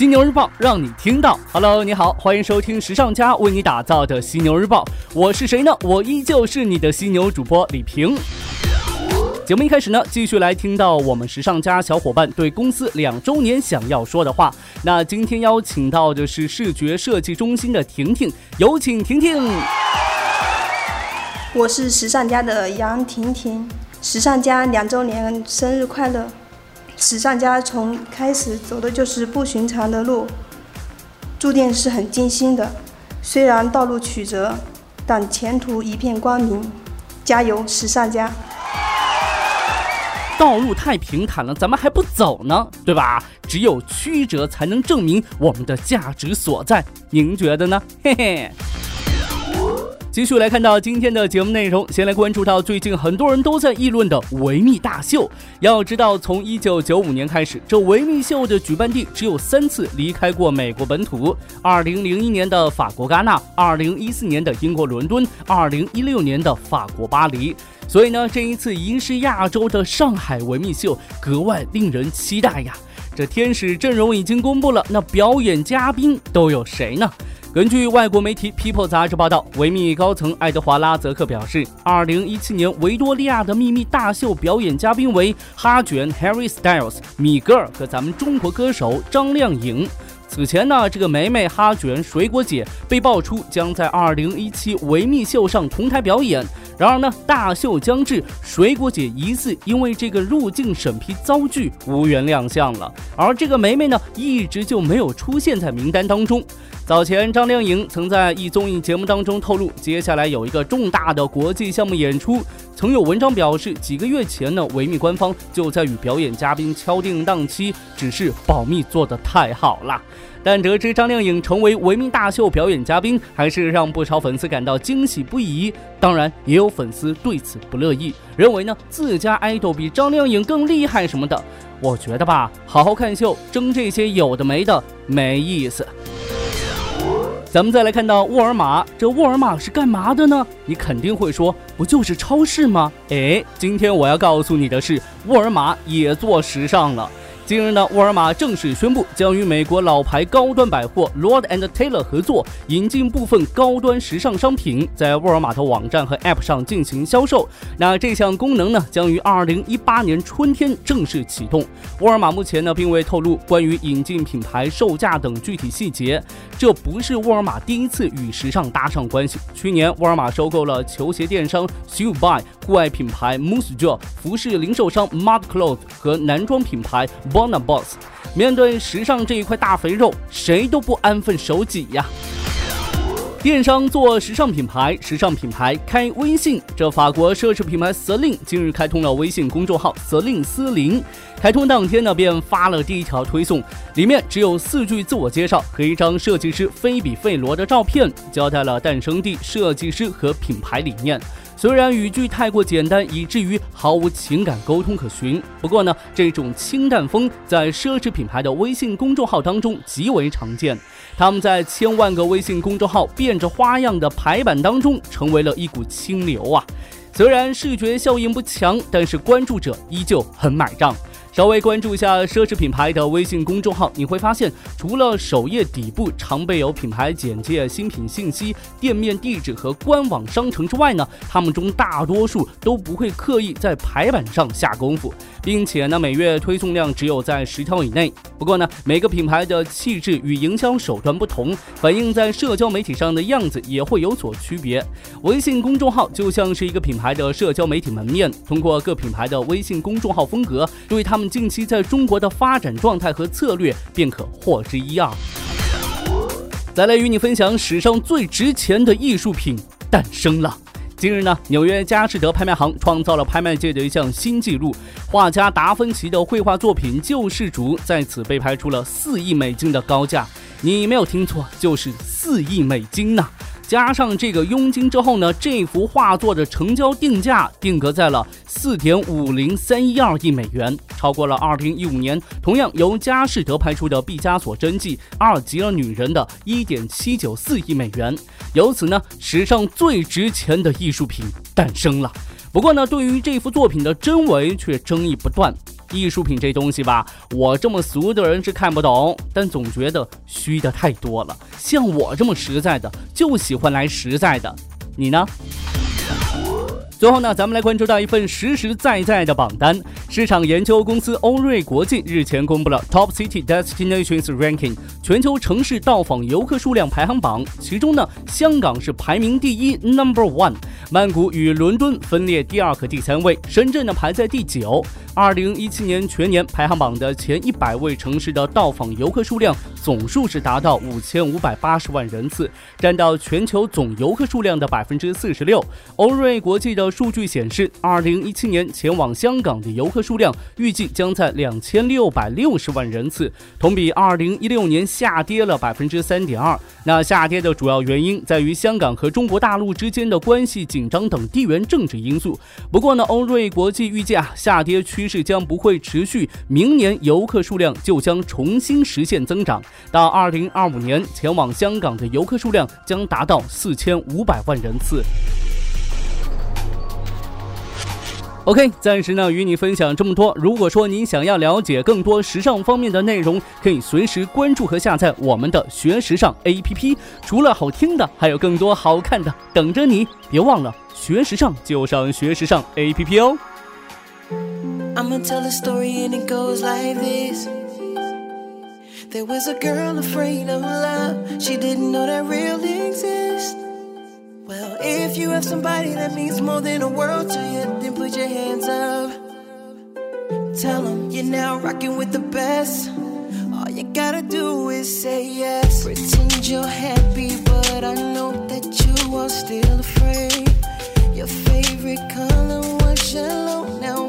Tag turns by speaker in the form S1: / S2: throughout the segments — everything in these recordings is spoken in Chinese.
S1: 犀牛日报让你听到。Hello，你好，欢迎收听时尚家为你打造的犀牛日报。我是谁呢？我依旧是你的犀牛主播李平。节目一开始呢，继续来听到我们时尚家小伙伴对公司两周年想要说的话。那今天邀请到的是视觉设计中心的婷婷，有请婷婷。
S2: 我是时尚家的杨婷婷，时尚家两周年生日快乐！时尚家从开始走的就是不寻常的路，注定是很艰辛的。虽然道路曲折，但前途一片光明。加油，时尚家！
S1: 道路太平坦了，咱们还不走呢，对吧？只有曲折才能证明我们的价值所在。您觉得呢？嘿嘿。继续来看到今天的节目内容，先来关注到最近很多人都在议论的维密大秀。要知道，从一九九五年开始，这维密秀的举办地只有三次离开过美国本土：二零零一年的法国戛纳，二零一四年的英国伦敦，二零一六年的法国巴黎。所以呢，这一次银是亚洲的上海维密秀格外令人期待呀！这天使阵容已经公布了，那表演嘉宾都有谁呢？根据外国媒体《People》杂志报道，维密高层爱德华拉泽克表示，2017年维多利亚的秘密大秀表演嘉宾为哈卷 Harry Styles、米格尔和咱们中国歌手张靓颖。此前呢，这个梅梅哈卷水果姐被爆出将在2017维密秀上同台表演。然而呢，大秀将至，水果姐疑似因为这个入境审批遭拒，无缘亮相了。而这个梅梅呢，一直就没有出现在名单当中。早前，张靓颖曾在一综艺节目当中透露，接下来有一个重大的国际项目演出。曾有文章表示，几个月前呢，维密官方就在与表演嘉宾敲定档期，只是保密做得太好了。但得知张靓颖成为维密大秀表演嘉宾，还是让不少粉丝感到惊喜不已。当然，也有粉丝对此不乐意，认为呢自家爱豆比张靓颖更厉害什么的。我觉得吧，好好看秀，争这些有的没的没意思。咱们再来看到沃尔玛，这沃尔玛是干嘛的呢？你肯定会说，不就是超市吗？哎，今天我要告诉你的是，沃尔玛也做时尚了。近日呢，沃尔玛正式宣布将与美国老牌高端百货 Lord and Taylor 合作，引进部分高端时尚商品，在沃尔玛的网站和 App 上进行销售。那这项功能呢，将于二零一八年春天正式启动。沃尔玛目前呢，并未透露关于引进品牌售价等具体细节。这不是沃尔玛第一次与时尚搭上关系。去年，沃尔玛收购了球鞋电商 Shoe Buy、户外品牌 Moose Jaw、服饰零售商 Mud Clothes 和男装品牌。BONABOS 面对时尚这一块大肥肉，谁都不安分守己呀。电商做时尚品牌，时尚品牌开微信。这法国奢侈品牌 Celine 近日开通了微信公众号 Celine 思林，开通当天呢便发了第一条推送，里面只有四句自我介绍和一张设计师菲比费罗的照片，交代了诞生地、设计师和品牌理念。虽然语句太过简单，以至于毫无情感沟通可循，不过呢，这种清淡风在奢侈品牌的微信公众号当中极为常见。他们在千万个微信公众号变着花样的排版当中，成为了一股清流啊！虽然视觉效应不强，但是关注者依旧很买账。稍微关注一下奢侈品牌的微信公众号，你会发现，除了首页底部常备有品牌简介、新品信息、店面地址和官网商城之外呢，他们中大多数都不会刻意在排版上下功夫，并且呢，每月推送量只有在十条以内。不过呢，每个品牌的气质与营销手段不同，反映在社交媒体上的样子也会有所区别。微信公众号就像是一个品牌的社交媒体门面，通过各品牌的微信公众号风格，对他们。近期在中国的发展状态和策略，便可获知一二。再来与你分享史上最值钱的艺术品诞生了。近日呢，纽约佳士得拍卖行创造了拍卖界的一项新纪录，画家达芬奇的绘画作品《救世主》在此被拍出了四亿美金的高价。你没有听错，就是四亿美金呐！加上这个佣金之后呢，这幅画作的成交定价定格在了四点五零三一二亿美元，超过了二零一五年同样由佳士得拍出的毕加索真迹《阿尔及尔女人》的一点七九四亿美元。由此呢，史上最值钱的艺术品诞生了。不过呢，对于这幅作品的真伪却争议不断。艺术品这东西吧，我这么俗的人是看不懂，但总觉得虚的太多了。像我这么实在的，就喜欢来实在的。你呢？最后呢，咱们来关注到一份实实在在的榜单。市场研究公司欧瑞国际日前公布了 Top City Destinations Ranking 全球城市到访游客数量排行榜，其中呢，香港是排名第一，Number One。曼谷与伦敦分列第二和第三位，深圳呢排在第九。二零一七年全年排行榜的前一百位城市的到访游客数量总数是达到五千五百八十万人次，占到全球总游客数量的百分之四十六。欧瑞国际的数据显示，二零一七年前往香港的游客数量预计将在两千六百六十万人次，同比二零一六年下跌了百分之三点二。那下跌的主要原因在于香港和中国大陆之间的关系紧。张等地缘政治因素。不过呢，欧瑞国际预计啊，下跌趋势将不会持续，明年游客数量就将重新实现增长。到二零二五年，前往香港的游客数量将达到四千五百万人次。OK，暂时呢与你分享这么多。如果说您想要了解更多时尚方面的内容，可以随时关注和下载我们的学时尚 APP。除了好听的，还有更多好看的等着你。别忘了学时尚就上学时尚 APP 哦 imma tell a story and it goes like this。
S3: Well, if you have somebody that means more than a world to you, then put your hands up. Tell them you're now rocking with the best. All you gotta do is say yes. Pretend you're happy, but I know that you are still afraid. Your favorite color was yellow, now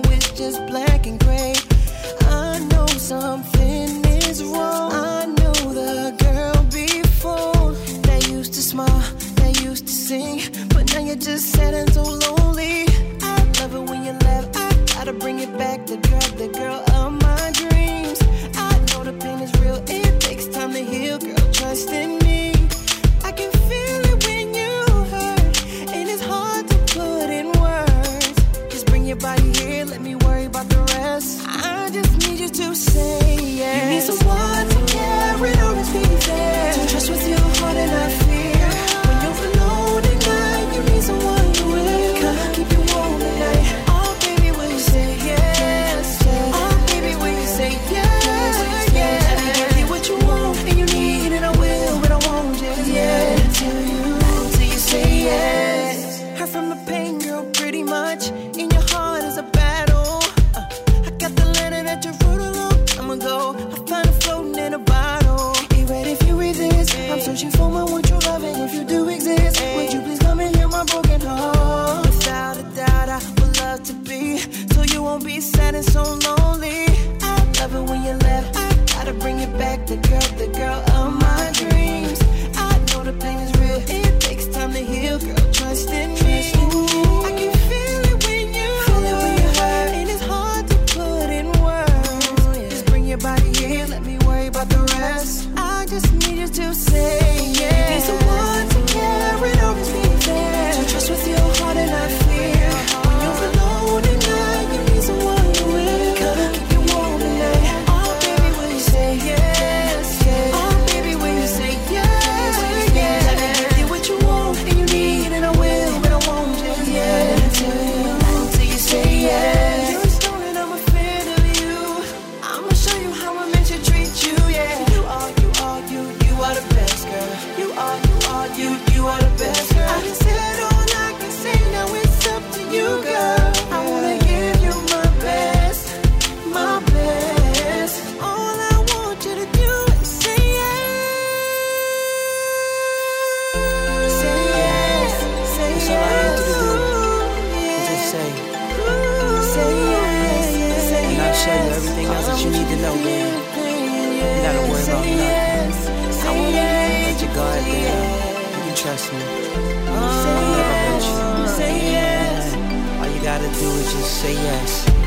S3: much just need you to say you need to know, man. You gotta worry about nothing. I won't let you go man. You can trust me. I'll never hurt you. Say yes. All you gotta do is just say yes.